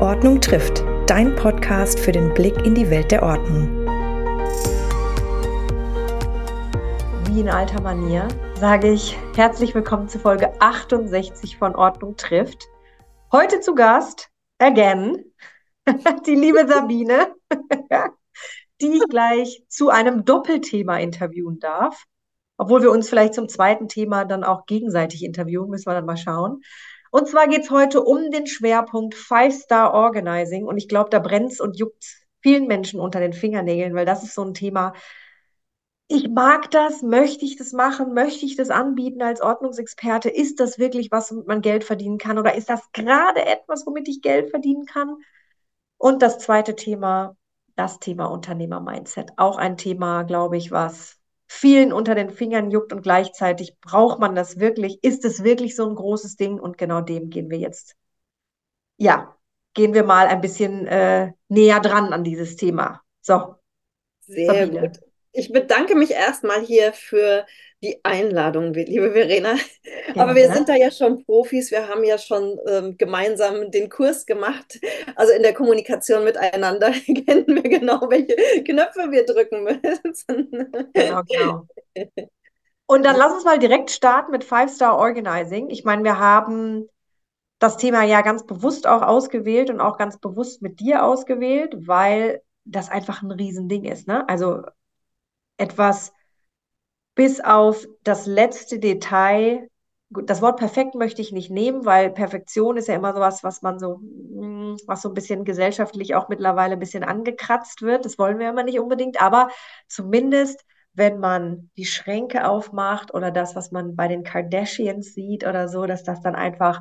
Ordnung trifft, dein Podcast für den Blick in die Welt der Ordnung. Wie in alter Manier sage ich herzlich willkommen zu Folge 68 von Ordnung trifft. Heute zu Gast, again, die liebe Sabine, die ich gleich zu einem Doppelthema interviewen darf. Obwohl wir uns vielleicht zum zweiten Thema dann auch gegenseitig interviewen, müssen wir dann mal schauen. Und zwar geht es heute um den Schwerpunkt Five-Star Organizing. Und ich glaube, da brennt und juckt vielen Menschen unter den Fingernägeln, weil das ist so ein Thema. Ich mag das, möchte ich das machen, möchte ich das anbieten als Ordnungsexperte? Ist das wirklich was, womit man Geld verdienen kann? Oder ist das gerade etwas, womit ich Geld verdienen kann? Und das zweite Thema, das Thema Unternehmer-Mindset. Auch ein Thema, glaube ich, was vielen unter den Fingern juckt und gleichzeitig braucht man das wirklich? Ist es wirklich so ein großes Ding? Und genau dem gehen wir jetzt, ja, gehen wir mal ein bisschen äh, näher dran an dieses Thema. So. Sehr Sabine. gut. Ich bedanke mich erstmal hier für die Einladung, liebe Verena. Ja, Aber wir sind da ja schon Profis. Wir haben ja schon ähm, gemeinsam den Kurs gemacht. Also in der Kommunikation miteinander kennen wir genau, welche Knöpfe wir drücken müssen. Genau, genau. Und dann lass uns mal direkt starten mit Five Star Organizing. Ich meine, wir haben das Thema ja ganz bewusst auch ausgewählt und auch ganz bewusst mit dir ausgewählt, weil das einfach ein Riesending ist. Ne? Also etwas bis auf das letzte Detail. Das Wort perfekt möchte ich nicht nehmen, weil Perfektion ist ja immer sowas, was man so, hm, was so ein bisschen gesellschaftlich auch mittlerweile ein bisschen angekratzt wird. Das wollen wir immer nicht unbedingt, aber zumindest wenn man die Schränke aufmacht oder das, was man bei den Kardashians sieht oder so, dass das dann einfach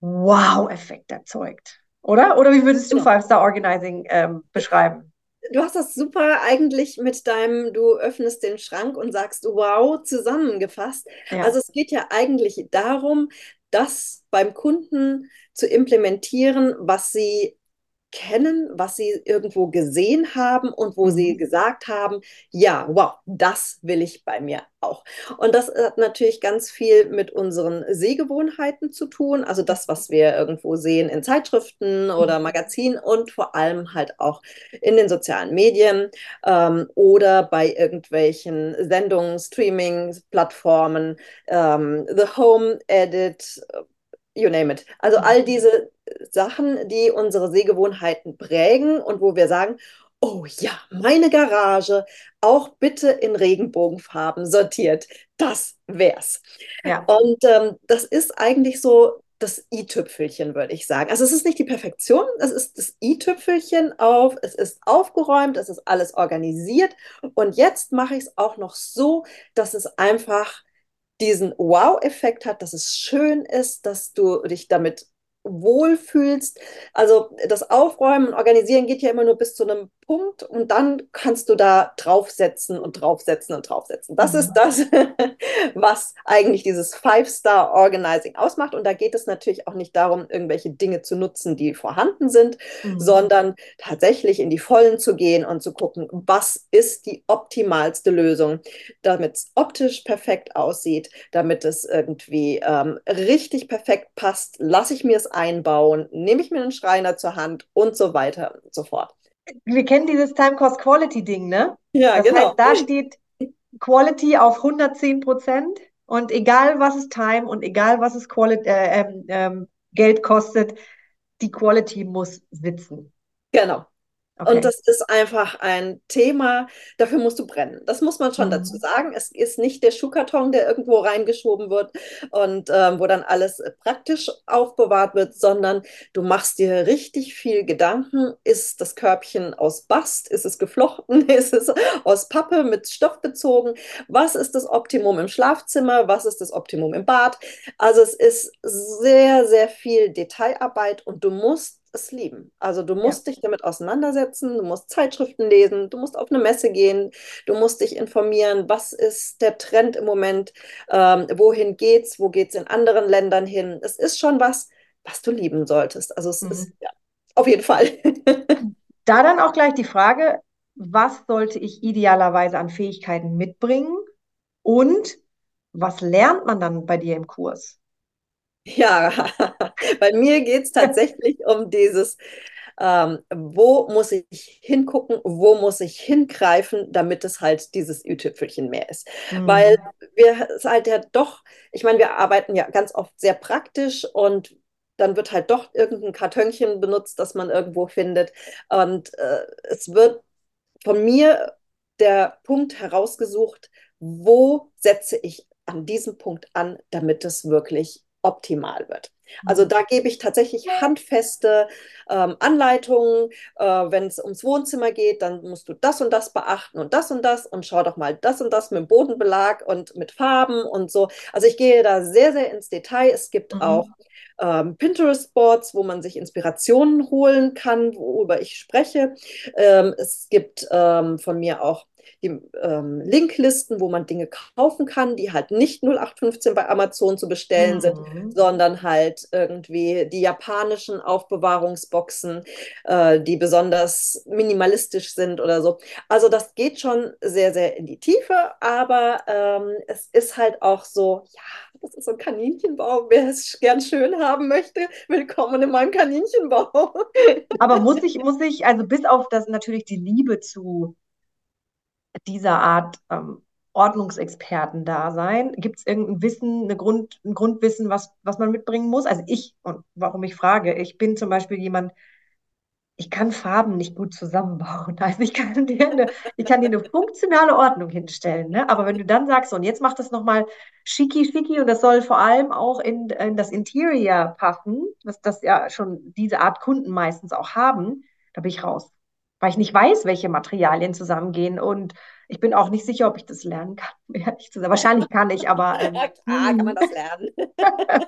Wow-Effekt erzeugt. Oder? Oder wie würdest du ja. Five-Star Organizing ähm, beschreiben? Du hast das super eigentlich mit deinem, du öffnest den Schrank und sagst, wow, zusammengefasst. Ja. Also es geht ja eigentlich darum, das beim Kunden zu implementieren, was sie kennen, was sie irgendwo gesehen haben und wo mhm. sie gesagt haben, ja, wow, das will ich bei mir auch. Und das hat natürlich ganz viel mit unseren Sehgewohnheiten zu tun, also das, was wir irgendwo sehen in Zeitschriften oder mhm. Magazinen und vor allem halt auch in den sozialen Medien ähm, oder bei irgendwelchen Sendungen, Streaming, Plattformen, ähm, The Home Edit, you name it. Also all mhm. diese Sachen, die unsere Sehgewohnheiten prägen und wo wir sagen, oh ja, meine Garage auch bitte in Regenbogenfarben sortiert. Das wär's. Ja. Und ähm, das ist eigentlich so das i-Tüpfelchen, würde ich sagen. Also es ist nicht die Perfektion, es ist das i-Tüpfelchen auf, es ist aufgeräumt, es ist alles organisiert und jetzt mache ich es auch noch so, dass es einfach diesen Wow-Effekt hat, dass es schön ist, dass du dich damit wohlfühlst. Also das Aufräumen und Organisieren geht ja immer nur bis zu einem Punkt und dann kannst du da draufsetzen und draufsetzen und draufsetzen. Das mhm. ist das, was eigentlich dieses Five-Star-Organizing ausmacht. Und da geht es natürlich auch nicht darum, irgendwelche Dinge zu nutzen, die vorhanden sind, mhm. sondern tatsächlich in die Vollen zu gehen und zu gucken, was ist die optimalste Lösung, damit es optisch perfekt aussieht, damit es irgendwie ähm, richtig perfekt passt. Lasse ich mir es einbauen, nehme ich mir einen Schreiner zur Hand und so weiter und so fort wir kennen dieses Time-Cost-Quality-Ding, ne? Ja, das genau. Heißt, da steht Quality auf 110 Prozent und egal was es Time und egal was es Quali äh, ähm, ähm, Geld kostet, die Quality muss sitzen. Genau. Okay. Und das ist einfach ein Thema, dafür musst du brennen. Das muss man schon mhm. dazu sagen. Es ist nicht der Schuhkarton, der irgendwo reingeschoben wird und ähm, wo dann alles praktisch aufbewahrt wird, sondern du machst dir richtig viel Gedanken. Ist das Körbchen aus Bast? Ist es geflochten? Ist es aus Pappe mit Stoff bezogen? Was ist das Optimum im Schlafzimmer? Was ist das Optimum im Bad? Also es ist sehr, sehr viel Detailarbeit und du musst es lieben. Also du musst ja. dich damit auseinandersetzen, du musst Zeitschriften lesen, du musst auf eine Messe gehen, du musst dich informieren, was ist der Trend im Moment, ähm, wohin geht's, wo geht's in anderen Ländern hin. Es ist schon was, was du lieben solltest. Also es mhm. ist ja, auf jeden Fall. da dann auch gleich die Frage, was sollte ich idealerweise an Fähigkeiten mitbringen und was lernt man dann bei dir im Kurs? Ja, bei mir geht es tatsächlich um dieses, ähm, wo muss ich hingucken, wo muss ich hingreifen, damit es halt dieses Ü-Tüpfelchen mehr ist. Mhm. Weil wir es halt ja doch, ich meine, wir arbeiten ja ganz oft sehr praktisch und dann wird halt doch irgendein Kartönchen benutzt, das man irgendwo findet. Und äh, es wird von mir der Punkt herausgesucht, wo setze ich an diesem Punkt an, damit es wirklich optimal wird. Also mhm. da gebe ich tatsächlich handfeste ähm, Anleitungen. Äh, Wenn es ums Wohnzimmer geht, dann musst du das und das beachten und das und das und schau doch mal das und das mit dem Bodenbelag und mit Farben und so. Also ich gehe da sehr, sehr ins Detail. Es gibt mhm. auch ähm, Pinterest-Boards, wo man sich Inspirationen holen kann, worüber ich spreche. Ähm, es gibt ähm, von mir auch die ähm, Linklisten, wo man Dinge kaufen kann, die halt nicht 0815 bei Amazon zu bestellen mhm. sind, sondern halt irgendwie die japanischen Aufbewahrungsboxen, äh, die besonders minimalistisch sind oder so. Also das geht schon sehr, sehr in die Tiefe, aber ähm, es ist halt auch so, ja, das ist so ein Kaninchenbau. Wer es gern schön haben möchte, willkommen in meinem Kaninchenbau. Aber muss ich, muss ich, also bis auf das natürlich die Liebe zu dieser Art ähm, Ordnungsexperten da sein? Gibt es irgendein Wissen, eine Grund, ein Grundwissen, was, was man mitbringen muss? Also ich, und warum ich frage, ich bin zum Beispiel jemand, ich kann Farben nicht gut zusammenbauen. Also ich kann dir eine, ich kann dir eine funktionale Ordnung hinstellen. Ne? Aber wenn du dann sagst, und jetzt macht das nochmal schicki schicki und das soll vor allem auch in, in das Interior passen, was das ja schon diese Art Kunden meistens auch haben, da bin ich raus weil ich nicht weiß, welche Materialien zusammengehen. Und ich bin auch nicht sicher, ob ich das lernen kann. Wahrscheinlich kann ich, aber. Ähm, ja, klar, kann man das lernen.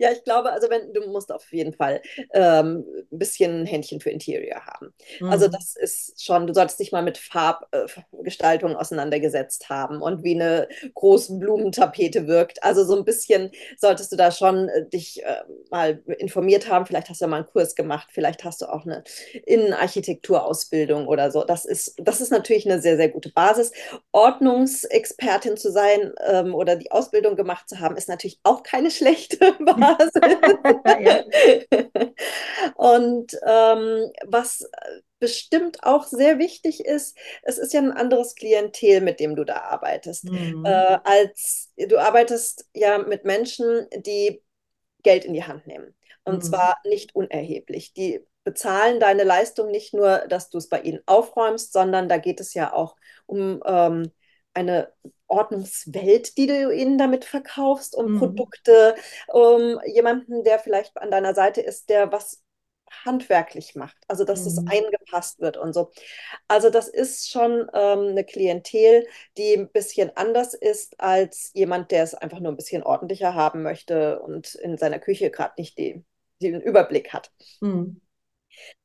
ja, ich glaube, also wenn du musst auf jeden Fall ähm, ein bisschen ein Händchen für Interior haben. Also mhm. Also das ist schon, du solltest dich mal mit Farbgestaltung äh, auseinandergesetzt haben und wie eine große Blumentapete wirkt. Also so ein bisschen solltest du da schon äh, dich äh, mal informiert haben. Vielleicht hast du ja mal einen Kurs gemacht, vielleicht hast du auch eine Innenarchitekturausbildung oder so. Das ist, das ist natürlich eine sehr, sehr gute Basis. Ordnungsexpertin zu sein ähm, oder die Ausbildung gemacht zu haben, ist natürlich auch keine schlechte Basis. Und ähm, was bestimmt auch sehr wichtig ist, es ist ja ein anderes Klientel, mit dem du da arbeitest. Mhm. Äh, als du arbeitest ja mit Menschen, die Geld in die Hand nehmen. Und mhm. zwar nicht unerheblich. Die bezahlen deine Leistung nicht nur, dass du es bei ihnen aufräumst, sondern da geht es ja auch um ähm, eine Ordnungswelt, die du ihnen damit verkaufst, um mhm. Produkte, um jemanden, der vielleicht an deiner Seite ist, der was handwerklich macht, also dass mhm. es eingepasst wird und so. Also das ist schon ähm, eine Klientel, die ein bisschen anders ist als jemand, der es einfach nur ein bisschen ordentlicher haben möchte und in seiner Küche gerade nicht die, den Überblick hat. Mhm.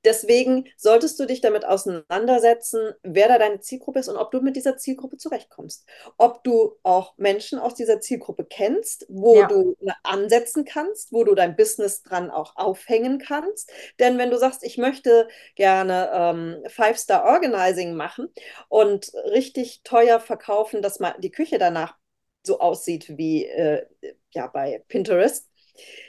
Deswegen solltest du dich damit auseinandersetzen, wer da deine Zielgruppe ist und ob du mit dieser Zielgruppe zurechtkommst. Ob du auch Menschen aus dieser Zielgruppe kennst, wo ja. du ansetzen kannst, wo du dein Business dran auch aufhängen kannst. Denn wenn du sagst, ich möchte gerne ähm, Five-Star-Organizing machen und richtig teuer verkaufen, dass mal die Küche danach so aussieht wie äh, ja, bei Pinterest,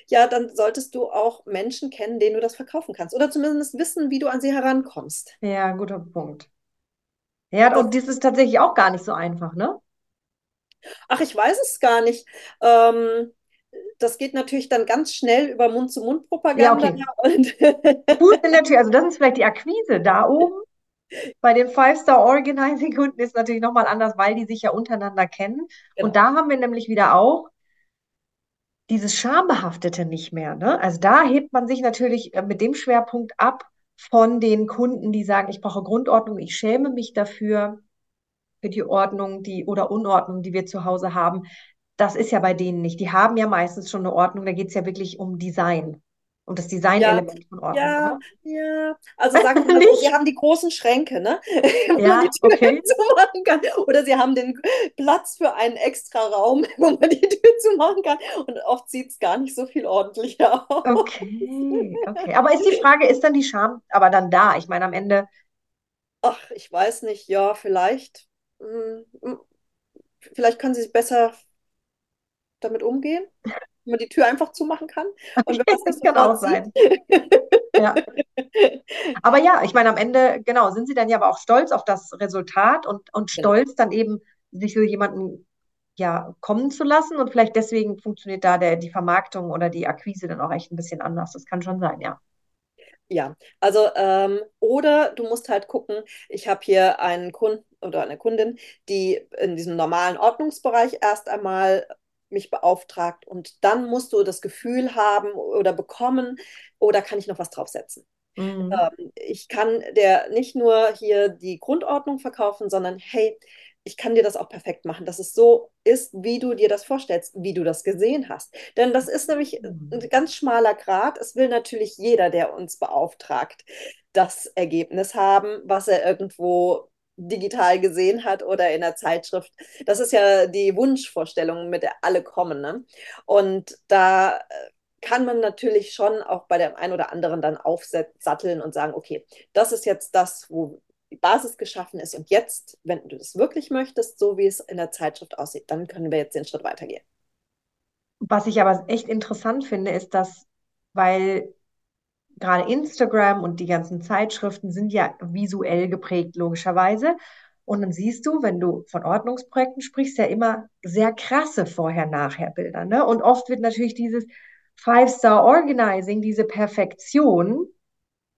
ja, dann solltest du auch Menschen kennen, denen du das verkaufen kannst. Oder zumindest wissen, wie du an sie herankommst. Ja, guter Punkt. Ja, und das ist tatsächlich auch gar nicht so einfach, ne? Ach, ich weiß es gar nicht. Ähm, das geht natürlich dann ganz schnell über Mund-zu-Mund-Propaganda. Ja, okay. Gut, natürlich, also das ist vielleicht die Akquise da oben. Bei den Five-Star-Organizing-Kunden ist natürlich nochmal anders, weil die sich ja untereinander kennen. Genau. Und da haben wir nämlich wieder auch dieses Schambehaftete nicht mehr. Ne? Also da hebt man sich natürlich äh, mit dem Schwerpunkt ab von den Kunden, die sagen, ich brauche Grundordnung, ich schäme mich dafür, für die Ordnung, die oder Unordnung, die wir zu Hause haben. Das ist ja bei denen nicht. Die haben ja meistens schon eine Ordnung, da geht es ja wirklich um Design und das Designelement ja, von Ordnung. Ja, oder? ja. Also sagen wir mal so, sie haben die großen Schränke, ne? Ja, okay. Oder sie haben den Platz für einen extra Raum, wo man die Tür zumachen kann. Und oft sieht es gar nicht so viel ordentlicher aus. Okay, okay. Aber ist die Frage, ist dann die Scham aber dann da? Ich meine, am Ende. Ach, ich weiß nicht, ja, vielleicht. Hm, hm, vielleicht können sie sich besser damit umgehen. Man die Tür einfach zumachen kann. Und das kann auch sein. ja. Aber ja, ich meine, am Ende, genau, sind sie dann ja aber auch stolz auf das Resultat und, und genau. stolz dann eben, sich so jemanden ja, kommen zu lassen und vielleicht deswegen funktioniert da der, die Vermarktung oder die Akquise dann auch echt ein bisschen anders. Das kann schon sein, ja. Ja, also ähm, oder du musst halt gucken, ich habe hier einen Kunden oder eine Kundin, die in diesem normalen Ordnungsbereich erst einmal mich beauftragt und dann musst du das Gefühl haben oder bekommen, oder kann ich noch was draufsetzen? Mhm. Ähm, ich kann der nicht nur hier die Grundordnung verkaufen, sondern hey, ich kann dir das auch perfekt machen, dass es so ist, wie du dir das vorstellst, wie du das gesehen hast. Denn das ist nämlich ein mhm. ganz schmaler Grad. Es will natürlich jeder, der uns beauftragt, das Ergebnis haben, was er irgendwo digital gesehen hat oder in der Zeitschrift. Das ist ja die Wunschvorstellung, mit der alle kommen. Ne? Und da äh, kann man natürlich schon auch bei dem einen oder anderen dann aufsatteln und sagen, okay, das ist jetzt das, wo die Basis geschaffen ist. Und jetzt, wenn du das wirklich möchtest, so wie es in der Zeitschrift aussieht, dann können wir jetzt den Schritt weitergehen. Was ich aber echt interessant finde, ist, dass, weil gerade Instagram und die ganzen Zeitschriften sind ja visuell geprägt, logischerweise. Und dann siehst du, wenn du von Ordnungsprojekten sprichst, ja immer sehr krasse Vorher-Nachher-Bilder. Ne? Und oft wird natürlich dieses Five-Star-Organizing, diese Perfektion,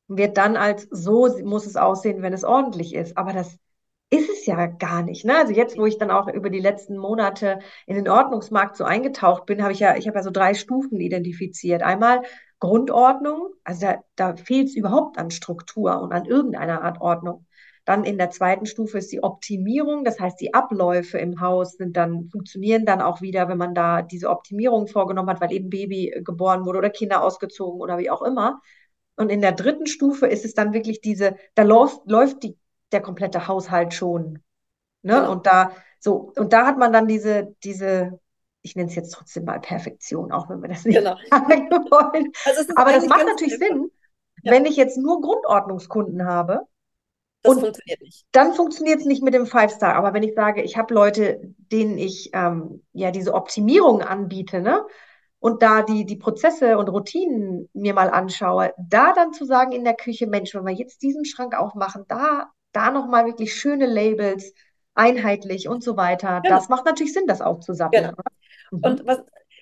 wird dann als so muss es aussehen, wenn es ordentlich ist. Aber das ist es ja gar nicht. Ne? Also jetzt, wo ich dann auch über die letzten Monate in den Ordnungsmarkt so eingetaucht bin, habe ich ja, ich habe ja so drei Stufen identifiziert. Einmal Grundordnung, also da, da fehlt es überhaupt an Struktur und an irgendeiner Art Ordnung. Dann in der zweiten Stufe ist die Optimierung, das heißt, die Abläufe im Haus sind dann, funktionieren dann auch wieder, wenn man da diese Optimierung vorgenommen hat, weil eben Baby geboren wurde oder Kinder ausgezogen oder wie auch immer. Und in der dritten Stufe ist es dann wirklich diese, da läuft, läuft die, der komplette Haushalt schon. Ne? Genau. Und da, so, und da hat man dann diese, diese, ich nenne es jetzt trotzdem mal Perfektion, auch wenn wir das nicht genau. wollen. Also Aber das macht natürlich Sinn, ja. wenn ich jetzt nur Grundordnungskunden habe. Das und funktioniert nicht. Dann funktioniert es nicht mit dem Five-Star. Aber wenn ich sage, ich habe Leute, denen ich ähm, ja diese Optimierung anbiete, ne? und da die, die Prozesse und Routinen mir mal anschaue, da dann zu sagen in der Küche, Mensch, wenn wir jetzt diesen Schrank aufmachen, da, da nochmal wirklich schöne Labels, einheitlich und so weiter, genau. das macht natürlich Sinn, das aufzusammeln. Genau. Mhm. Und was,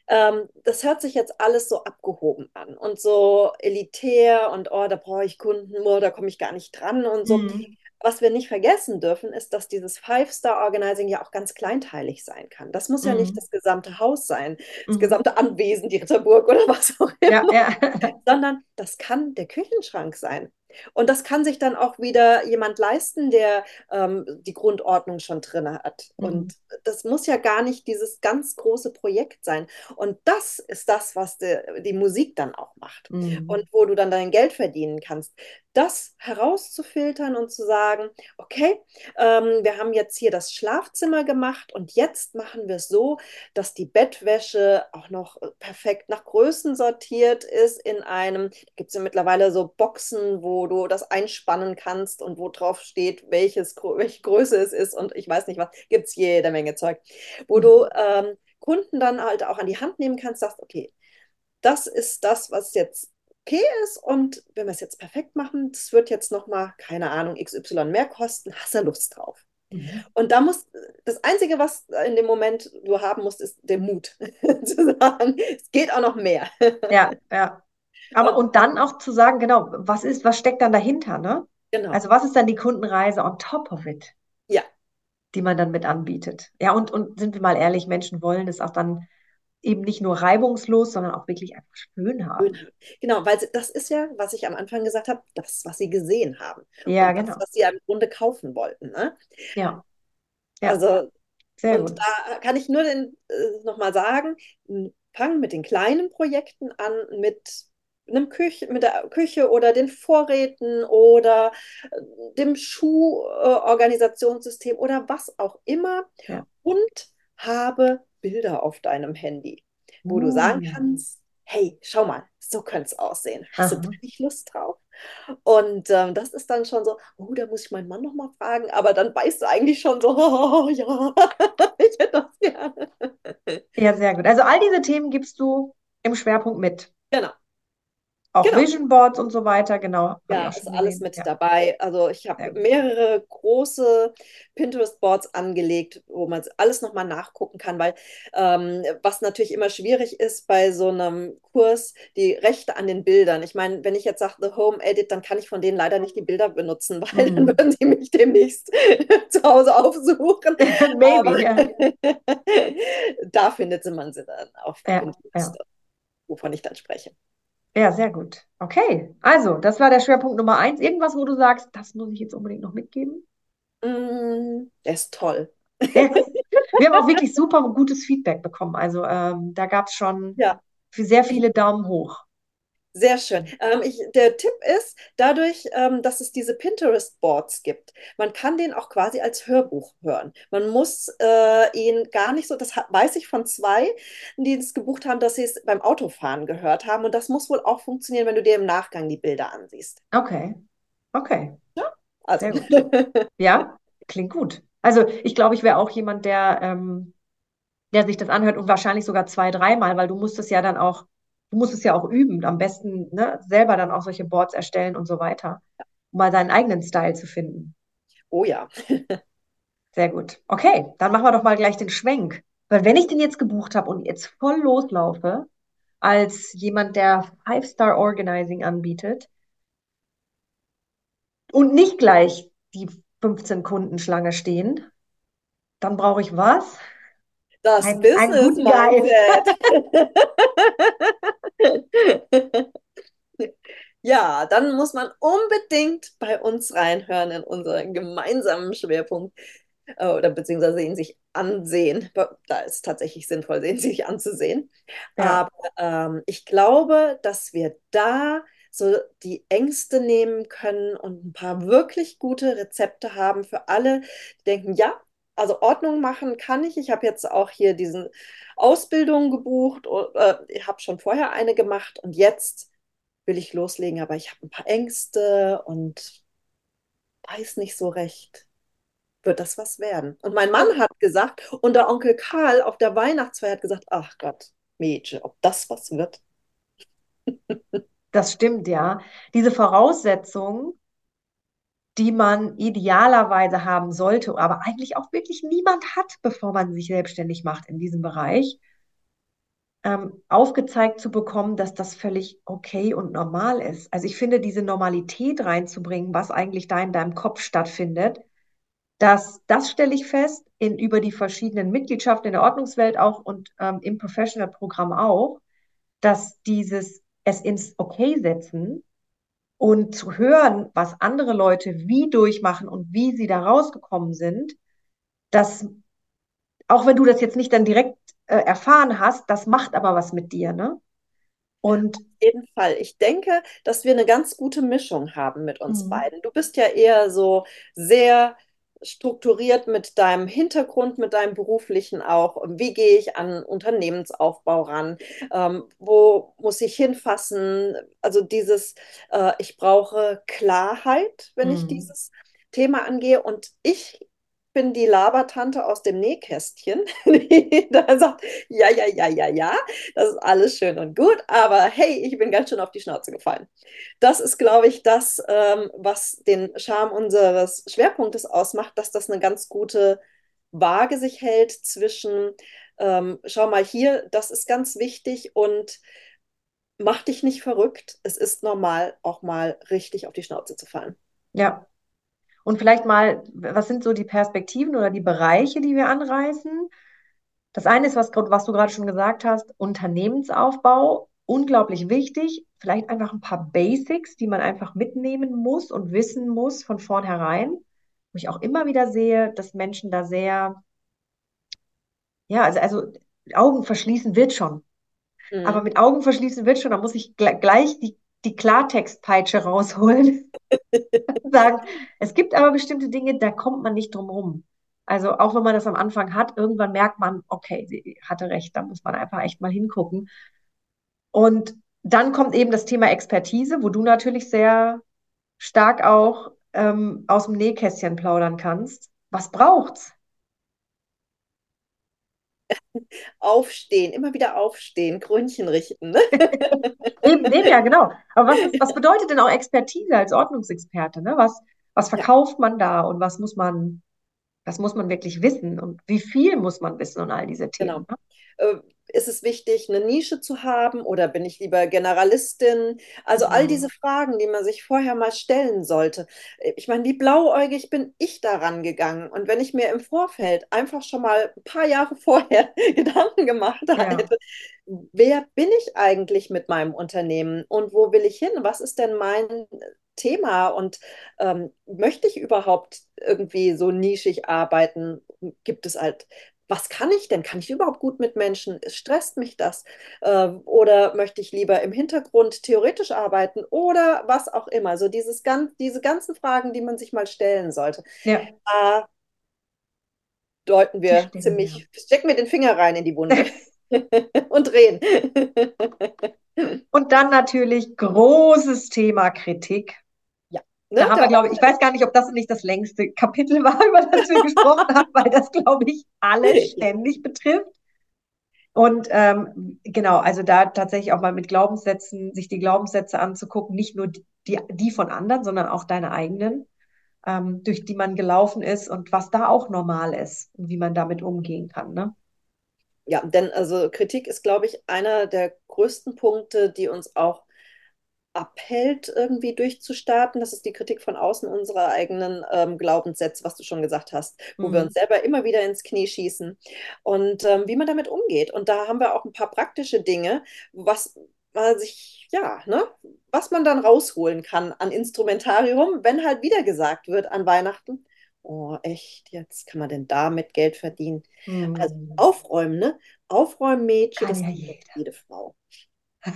ähm, das hört sich jetzt alles so abgehoben an und so elitär und oh, da brauche ich Kunden, oh, da komme ich gar nicht dran und so. Mhm was wir nicht vergessen dürfen, ist, dass dieses Five-Star-Organizing ja auch ganz kleinteilig sein kann. Das muss mhm. ja nicht mhm. das gesamte Haus sein, das mhm. gesamte Anwesen, die Ritterburg oder was auch immer, ja, ja. sondern das kann der Küchenschrank sein. Und das kann sich dann auch wieder jemand leisten, der ähm, die Grundordnung schon drin hat. Mhm. Und das muss ja gar nicht dieses ganz große Projekt sein. Und das ist das, was de, die Musik dann auch macht. Mhm. Und wo du dann dein Geld verdienen kannst das herauszufiltern und zu sagen, okay, ähm, wir haben jetzt hier das Schlafzimmer gemacht und jetzt machen wir es so, dass die Bettwäsche auch noch äh, perfekt nach Größen sortiert ist in einem, gibt es ja mittlerweile so Boxen, wo du das einspannen kannst und wo drauf steht, welches, welche Größe es ist und ich weiß nicht was, gibt es jede Menge Zeug, wo mhm. du ähm, Kunden dann halt auch an die Hand nehmen kannst, sagst, okay, das ist das, was jetzt okay ist und wenn wir es jetzt perfekt machen, das wird jetzt nochmal, keine Ahnung, XY mehr kosten, hast du Lust drauf. Mhm. Und da muss, das Einzige, was in dem Moment du haben musst, ist der Mut zu sagen, es geht auch noch mehr. Ja, ja. Aber und, und dann auch zu sagen, genau, was ist, was steckt dann dahinter, ne? Genau. Also was ist dann die Kundenreise on top of it? Ja. Die man dann mit anbietet. Ja, und, und sind wir mal ehrlich, Menschen wollen es auch dann eben nicht nur reibungslos, sondern auch wirklich einfach schön haben. Genau, weil das ist ja, was ich am Anfang gesagt habe, das, was sie gesehen haben. Ja, genau. Das, was sie im Grunde kaufen wollten. Ne? Ja. ja. Also, Sehr und gut. da kann ich nur den, äh, nochmal sagen, fangen mit den kleinen Projekten an, mit einem Küche, mit der Küche oder den Vorräten oder äh, dem Schuhorganisationssystem äh, oder was auch immer ja. und habe Bilder auf deinem Handy, wo oh. du sagen oh. kannst, hey, schau mal, so könnte es aussehen. Hast Aha. du wirklich Lust drauf? Und ähm, das ist dann schon so, oh, da muss ich meinen Mann nochmal fragen, aber dann weißt du eigentlich schon so, oh, ja, ich hätte das gerne. Ja, sehr gut. Also all diese Themen gibst du im Schwerpunkt mit. Genau. Auch Genau. Vision Boards und so weiter, genau. Ja, ist alles mit Ja. dabei. Also ich habe mehrere große Pinterest-Boards angelegt, wo man alles nochmal nachgucken kann, weil ähm, was natürlich immer schwierig ist bei so einem Kurs, die Rechte an den Bildern. Ich meine, wenn ich jetzt sage The Home Edit, dann kann ich von denen leider nicht die Bilder benutzen, weil dann Mhm. würden sie mich demnächst zu Hause aufsuchen. Maybe, ja. da findet man sie dann auf Ja, Pinterest, wovon ich dann spreche. Ja, sehr gut. Okay, also das war der Schwerpunkt Nummer eins. Irgendwas, wo du sagst, das muss ich jetzt unbedingt noch mitgeben? Mm, der ist toll. Wir haben auch wirklich super gutes Feedback bekommen. Also ähm, da gab es schon Ja. für sehr viele Daumen hoch. Sehr schön. Ähm, ich, der Tipp ist, dadurch, ähm, dass es diese Pinterest-Boards gibt, man kann den auch quasi als Hörbuch hören. Man muss äh, ihn gar nicht so, das weiß ich von zwei, die es gebucht haben, dass sie es beim Autofahren gehört haben. Und das muss wohl auch funktionieren, wenn du dir im Nachgang die Bilder ansiehst. Okay, okay, Also, Sehr ja, klingt gut. Also ich glaube, ich wäre auch jemand, der, ähm, der sich das anhört und wahrscheinlich sogar zwei, dreimal, weil du musst es ja dann auch, du musst es ja auch üben, am besten ne, selber dann auch solche Boards erstellen und so weiter, um mal deinen eigenen Style zu finden. oh ja. Sehr gut. Okay, dann machen wir doch mal gleich den Schwenk. Weil wenn ich den jetzt gebucht habe und jetzt voll loslaufe, als jemand, der Five-Star Organizing anbietet und nicht gleich die 15 Kunden Schlange stehen, dann brauche ich was? Das Ein- einen guten Business-Mindset. Ja, dann muss man unbedingt bei uns reinhören in unseren gemeinsamen Schwerpunkt äh, oder beziehungsweise ihn sich ansehen. Da ist es tatsächlich sinnvoll, ihn sich anzusehen. Ja. Aber ähm, ich glaube, dass wir da so die Ängste nehmen können und ein paar wirklich gute Rezepte haben für alle, die denken, ja, also Ordnung machen kann ich. Ich habe jetzt auch hier diesen Ausbildung gebucht, äh, ich habe schon vorher eine gemacht und jetzt will ich loslegen, aber ich habe ein paar Ängste und weiß nicht so recht. Wird das was werden? Und mein Mann hat gesagt, und der Onkel Karl auf der Weihnachtsfeier hat gesagt, ach Gott, Mädchen, ob das was wird? Das stimmt, ja. Diese Voraussetzungen, die man idealerweise haben sollte, aber eigentlich auch wirklich niemand hat, bevor man sich selbstständig macht in diesem Bereich, ähm, aufgezeigt zu bekommen, dass das völlig okay und normal ist. Also ich finde, diese Normalität reinzubringen, was eigentlich da in deinem Kopf stattfindet, das, das stelle ich fest in, über die verschiedenen Mitgliedschaften in der Ordnungswelt auch und ähm, im Professional-Programm auch, dass dieses es ins Okay setzen und zu hören, was andere Leute wie durchmachen und wie sie da rausgekommen sind, dass auch wenn du das jetzt nicht dann direkt äh, erfahren hast, das macht aber was mit dir, ne? Und Auf jeden Fall. Ich denke, dass wir eine ganz gute Mischung haben mit uns Mhm. beiden. Du bist ja eher so sehr strukturiert mit deinem Hintergrund, mit deinem beruflichen auch. Wie gehe ich an Unternehmensaufbau ran? Ähm, wo muss ich hinfassen? Also dieses, äh, ich brauche Klarheit, wenn ich Mhm. dieses Thema angehe. Und ich bin die Labertante aus dem Nähkästchen, die da sagt, ja, ja, ja, ja, ja, das ist alles schön und gut, aber hey, ich bin ganz schön auf die Schnauze gefallen. Das ist, glaube ich, das, ähm, was den Charme unseres Schwerpunktes ausmacht, dass das eine ganz gute Waage sich hält zwischen, ähm, schau mal hier, das ist ganz wichtig und mach dich nicht verrückt. Es ist normal, auch mal richtig auf die Schnauze zu fallen. ja, und vielleicht mal, was sind so die Perspektiven oder die Bereiche, die wir anreißen? Das eine ist, was, was du gerade schon gesagt hast, Unternehmensaufbau, unglaublich wichtig. Vielleicht einfach ein paar Basics, die man einfach mitnehmen muss und wissen muss von vornherein. Wo ich auch immer wieder sehe, dass Menschen da sehr, ja, also, also Augen verschließen wird schon. Mhm. Aber mit Augen verschließen wird schon, da muss ich gl gleich die, die Klartextpeitsche rausholen und sagen, es gibt aber bestimmte Dinge, da kommt man nicht drum rum. Also auch wenn man das am Anfang hat, irgendwann merkt man, okay, sie hatte recht, da muss man einfach echt mal hingucken. Und dann kommt eben das Thema Expertise, wo du natürlich sehr stark auch ähm, aus dem Nähkästchen plaudern kannst. Was braucht's? Aufstehen, immer wieder aufstehen, Krönchen richten. Ne? Eben, nee, ja, genau. Aber was, was bedeutet denn auch Expertise als Ordnungsexperte? Ne? Was, was verkauft man da und was muss man, was muss man wirklich wissen und wie viel muss man wissen und all diese Themen? Genau. Äh, ist es wichtig, eine Nische zu haben oder bin ich lieber Generalistin? Also all mhm. diese Fragen, die man sich vorher mal stellen sollte. Ich meine, wie blauäugig bin ich daran gegangen? Und wenn ich mir im Vorfeld einfach schon mal ein paar Jahre vorher Gedanken gemacht ja. hätte, wer bin ich eigentlich mit meinem Unternehmen und wo will ich hin? Was ist denn mein Thema und ähm, möchte ich überhaupt irgendwie so nischig arbeiten? Gibt es halt was kann ich denn? Kann ich überhaupt gut mit Menschen? Stresst mich das? Äh, oder möchte ich lieber im Hintergrund theoretisch arbeiten oder was auch immer? So dieses ganz, diese ganzen Fragen, die man sich mal stellen sollte. Ja. Äh, deuten wir Stimmt, ziemlich, ja. stecken wir den Finger rein in die Wunde und drehen. und dann natürlich großes Thema Kritik. Ne, da haben wir, glaube ich, ich weiß gar nicht, ob das nicht das längste Kapitel war, über das wir gesprochen haben, weil das, glaube ich, alle ständig betrifft. Und ähm, genau, also da tatsächlich auch mal mit Glaubenssätzen, sich die Glaubenssätze anzugucken, nicht nur die, die von anderen, sondern auch deine eigenen, ähm, durch die man gelaufen ist und was da auch normal ist und wie man damit umgehen kann. Ne? Ja, denn also Kritik ist, glaube ich, einer der größten Punkte, die uns auch abhält, irgendwie durchzustarten. Das ist die Kritik von außen unserer eigenen ähm, Glaubenssätze, was du schon gesagt hast, wo mhm. wir uns selber immer wieder ins Knie schießen und ähm, wie man damit umgeht. Und da haben wir auch ein paar praktische Dinge, was man sich, ja, ne, was man dann rausholen kann an Instrumentarium, wenn halt wieder gesagt wird an Weihnachten, oh, echt, jetzt kann man denn damit Geld verdienen. Mhm. Also aufräumen, ne? Aufräummädchen, das ja jede Frau.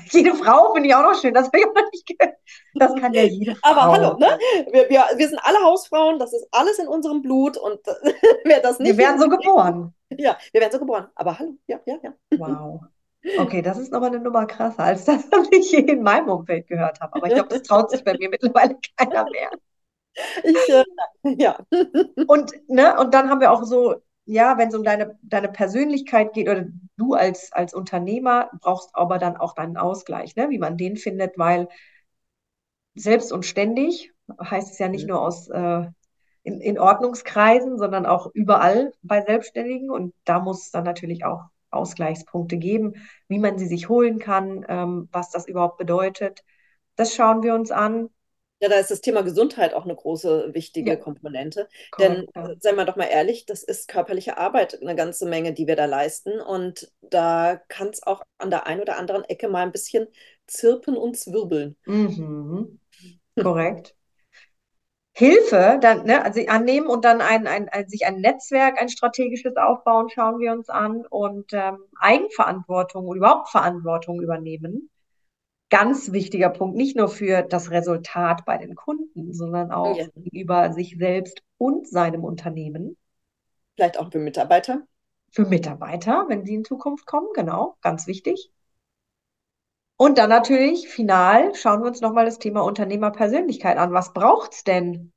Jede Frau finde ich auch noch schön, das ich noch nicht gehört. Das kann ja jede Frau. Aber hallo, ne? Wir, wir, wir sind alle Hausfrauen, das ist alles in unserem Blut und wer das nicht. Wir werden so geboren. Ja, wir werden so geboren. Aber hallo, ja, ja, ja. Wow. Okay, das ist nochmal eine Nummer krasser als das, was ich hier in meinem Umfeld gehört habe. Aber ich glaube, das traut sich bei mir mittlerweile keiner mehr. Ich, äh, ja. Und, ne, und dann haben wir auch so ja, wenn es um deine, deine Persönlichkeit geht oder du als, als Unternehmer brauchst aber dann auch deinen Ausgleich, ne? wie man den findet, weil selbst und ständig heißt es ja nicht mhm. nur aus äh, in, in Ordnungskreisen, sondern auch überall bei Selbstständigen und da muss es dann natürlich auch Ausgleichspunkte geben, wie man sie sich holen kann, ähm, was das überhaupt bedeutet. Das schauen wir uns an. Ja, da ist das Thema Gesundheit auch eine große, wichtige ja. Komponente. Korrekt, Denn, ja. seien wir doch mal ehrlich, das ist körperliche Arbeit, eine ganze Menge, die wir da leisten. Und da kann es auch an der einen oder anderen Ecke mal ein bisschen zirpen und zwirbeln. Mhm. Korrekt. Hilfe, dann, ne, also annehmen und dann ein, ein, ein, sich ein Netzwerk, ein strategisches aufbauen, schauen wir uns an und ähm, Eigenverantwortung und überhaupt Verantwortung übernehmen ganz wichtiger Punkt, nicht nur für das Resultat bei den Kunden, sondern auch ja. über sich selbst und seinem Unternehmen. Vielleicht auch für Mitarbeiter. Für Mitarbeiter, wenn sie in Zukunft kommen, genau, ganz wichtig. Und dann natürlich, final, schauen wir uns nochmal das Thema Unternehmerpersönlichkeit an. Was braucht es denn?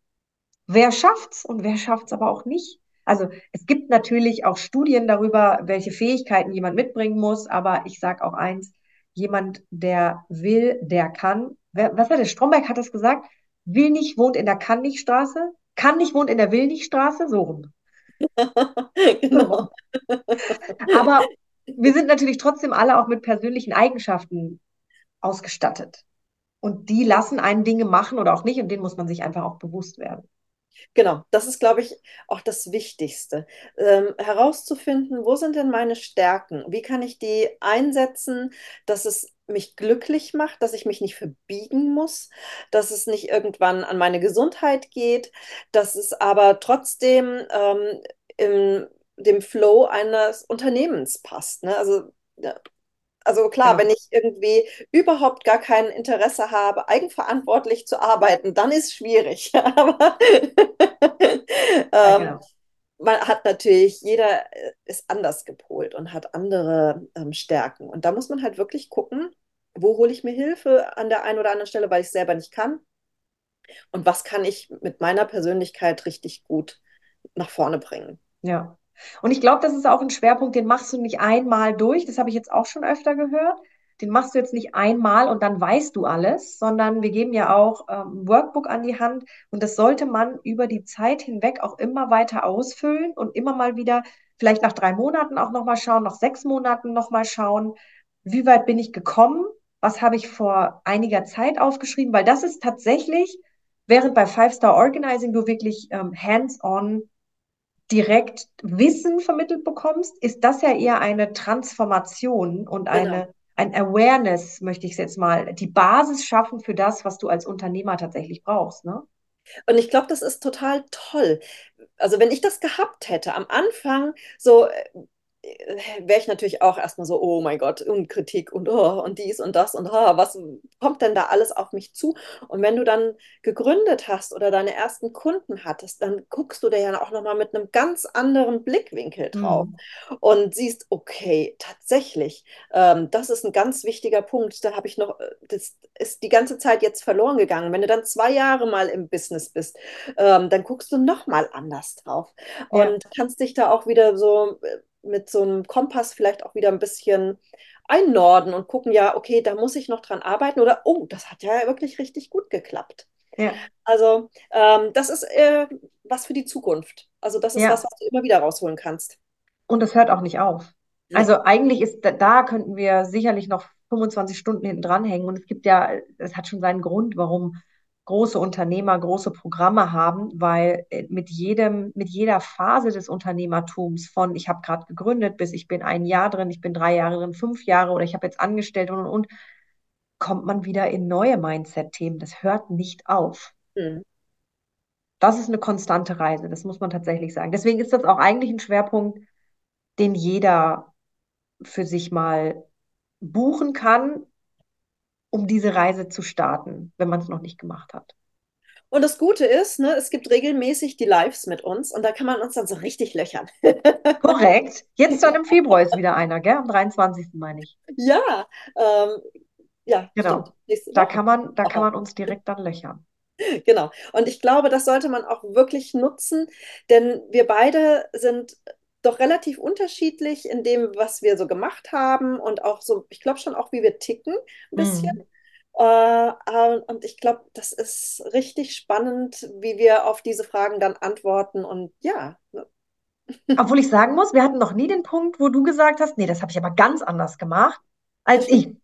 Wer schafft's und wer schafft es aber auch nicht? Also es gibt natürlich auch Studien darüber, welche Fähigkeiten jemand mitbringen muss, aber ich sage auch eins, jemand, der will, der kann. Wer, was hat der Stromberg hat das gesagt? Will nicht wohnt in der Kann nicht Straße, kann nicht wohnt in der Will nicht Straße, so rum. genau. Aber wir sind natürlich trotzdem alle auch mit persönlichen Eigenschaften ausgestattet. Und die lassen einen Dinge machen oder auch nicht, und denen muss man sich einfach auch bewusst werden. Genau, das ist, glaube ich, auch das Wichtigste. Ähm, herauszufinden, wo sind denn meine Stärken? Wie kann ich die einsetzen, dass es mich glücklich macht, dass ich mich nicht verbiegen muss, dass es nicht irgendwann an meine Gesundheit geht, dass es aber trotzdem ähm, in dem Flow eines Unternehmens passt. Ne? Also also klar, ja. wenn ich irgendwie überhaupt gar kein Interesse habe, eigenverantwortlich zu arbeiten, dann ist es schwierig. Aber ja, ähm, genau. man hat natürlich, jeder äh, ist anders gepolt und hat andere ähm, Stärken. Und da muss man halt wirklich gucken, wo hole ich mir Hilfe an der einen oder anderen Stelle, weil ich es selber nicht kann. Und was kann ich mit meiner Persönlichkeit richtig gut nach vorne bringen. Ja, Und ich glaube, das ist auch ein Schwerpunkt, den machst du nicht einmal durch. Das habe ich jetzt auch schon öfter gehört. Den machst du jetzt nicht einmal und dann weißt du alles, sondern wir geben ja auch ähm, ein Workbook an die Hand und das sollte man über die Zeit hinweg auch immer weiter ausfüllen und immer mal wieder, vielleicht nach drei Monaten auch nochmal schauen, nach sechs Monaten nochmal schauen, wie weit bin ich gekommen, was habe ich vor einiger Zeit aufgeschrieben, weil das ist tatsächlich, während bei Five Star Organizing du wirklich ähm, hands-on direkt Wissen vermittelt bekommst, ist das ja eher eine Transformation und genau. eine ein Awareness, möchte ich es jetzt mal, die Basis schaffen für das, was du als Unternehmer tatsächlich brauchst, ne? Und ich glaube, das ist total toll. Also wenn ich das gehabt hätte am Anfang, so wäre ich natürlich auch erstmal so, oh mein Gott, und Kritik und oh, und dies und das und oh, was kommt denn da alles auf mich zu? Und wenn du dann gegründet hast oder deine ersten Kunden hattest, dann guckst du da ja auch nochmal mit einem ganz anderen Blickwinkel drauf mhm. und siehst, okay, tatsächlich, ähm, das ist ein ganz wichtiger Punkt. Da habe ich noch, äh, das ist die ganze Zeit jetzt verloren gegangen. Wenn du dann zwei Jahre mal im Business bist, ähm, dann guckst du nochmal anders drauf ja. und kannst dich da auch wieder so äh, mit so einem Kompass vielleicht auch wieder ein bisschen einnorden und gucken, ja, okay, da muss ich noch dran arbeiten oder, oh, das hat ja wirklich richtig gut geklappt. Ja. Also ähm, das ist äh, was für die Zukunft. Also das ist ja. was, was du immer wieder rausholen kannst. Und es hört auch nicht auf. Ja. Also eigentlich ist da, da könnten wir sicherlich noch 25 Stunden hinten dranhängen. Und es gibt ja, es hat schon seinen Grund, warum große Unternehmer große Programme haben, weil äh, mit jedem, mit jeder Phase des Unternehmertums von ich habe gerade gegründet bis ich bin ein Jahr drin, ich bin drei Jahre drin, fünf Jahre oder ich habe jetzt angestellt und und und, kommt man wieder in neue Mindset-Themen. Das hört nicht auf. Mhm. Das ist eine konstante Reise, das muss man tatsächlich sagen. Deswegen ist das auch eigentlich ein Schwerpunkt, den jeder für sich mal buchen kann, um diese Reise zu starten, wenn man es noch nicht gemacht hat. Und das Gute ist, ne, es gibt regelmäßig die Lives mit uns und da kann man uns dann so richtig löchern. Korrekt. Jetzt dann im Februar ist wieder einer, gell? Am 23. meine ich. Ja, ähm, ja. Genau. Da kann man, da kann man uns direkt dann löchern. Genau. Und ich glaube, das sollte man auch wirklich nutzen, denn wir beide sind doch relativ unterschiedlich in dem, was wir so gemacht haben und auch so, ich glaube schon auch, wie wir ticken, ein bisschen. Mhm. Äh, und ich glaube, das ist richtig spannend, wie wir auf diese Fragen dann antworten und ja. Obwohl ich sagen muss, wir hatten noch nie den Punkt, wo du gesagt hast, nee, das habe ich aber ganz anders gemacht als ich.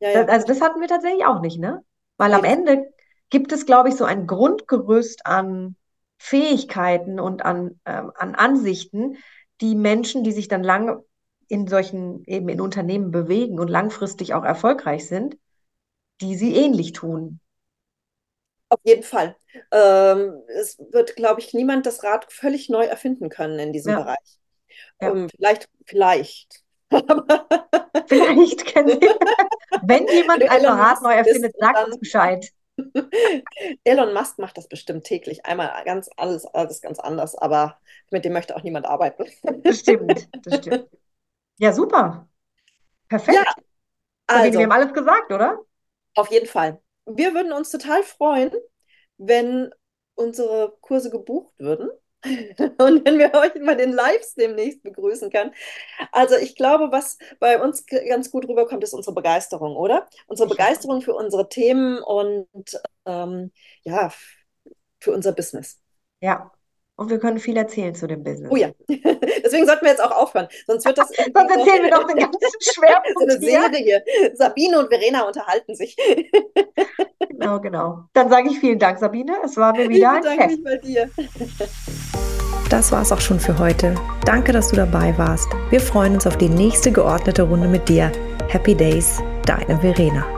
Ja, ja. Also das hatten wir tatsächlich auch nicht, ne? Weil am Ende gibt es, glaube ich, so ein Grundgerüst an Fähigkeiten und an, ähm, an Ansichten, die Menschen, die sich dann lange in solchen, eben in Unternehmen bewegen und langfristig auch erfolgreich sind, die sie ähnlich tun. Auf jeden Fall. Ähm, es wird, glaube ich, niemand das Rad völlig neu erfinden können in diesem ja. Bereich. Ja. Um, ähm, vielleicht, vielleicht. vielleicht kennen Sie. Wenn jemand ein Rad neu erfindet, sagt uns Bescheid. Elon Musk macht das bestimmt täglich. Einmal ganz alles, alles ganz anders, aber mit dem möchte auch niemand arbeiten. Das stimmt, das stimmt. Ja, super. Perfekt. Ja, also, wir haben alles gesagt, oder? Auf jeden Fall. Wir würden uns total freuen, wenn unsere Kurse gebucht würden. und wenn wir euch mal den Lives demnächst begrüßen können. Also ich glaube, was bei uns ganz gut rüberkommt, ist unsere Begeisterung, oder? Unsere Begeisterung für unsere Themen und ähm, ja, für unser Business. Ja, und wir können viel erzählen zu dem Business. Oh ja. Deswegen sollten wir jetzt auch aufhören. Sonst wird das. Sonst erzählen wir doch den ganzen Schwerpunkt. so eine Serie. Sabine und Verena unterhalten sich. genau, genau. Dann sage ich vielen Dank, Sabine. Es war mir wieder ich ein Fest. mich bei dir. Das war's auch schon für heute. Danke, dass du dabei warst. Wir freuen uns auf die nächste geordnete Runde mit dir. Happy Days, deine Verena.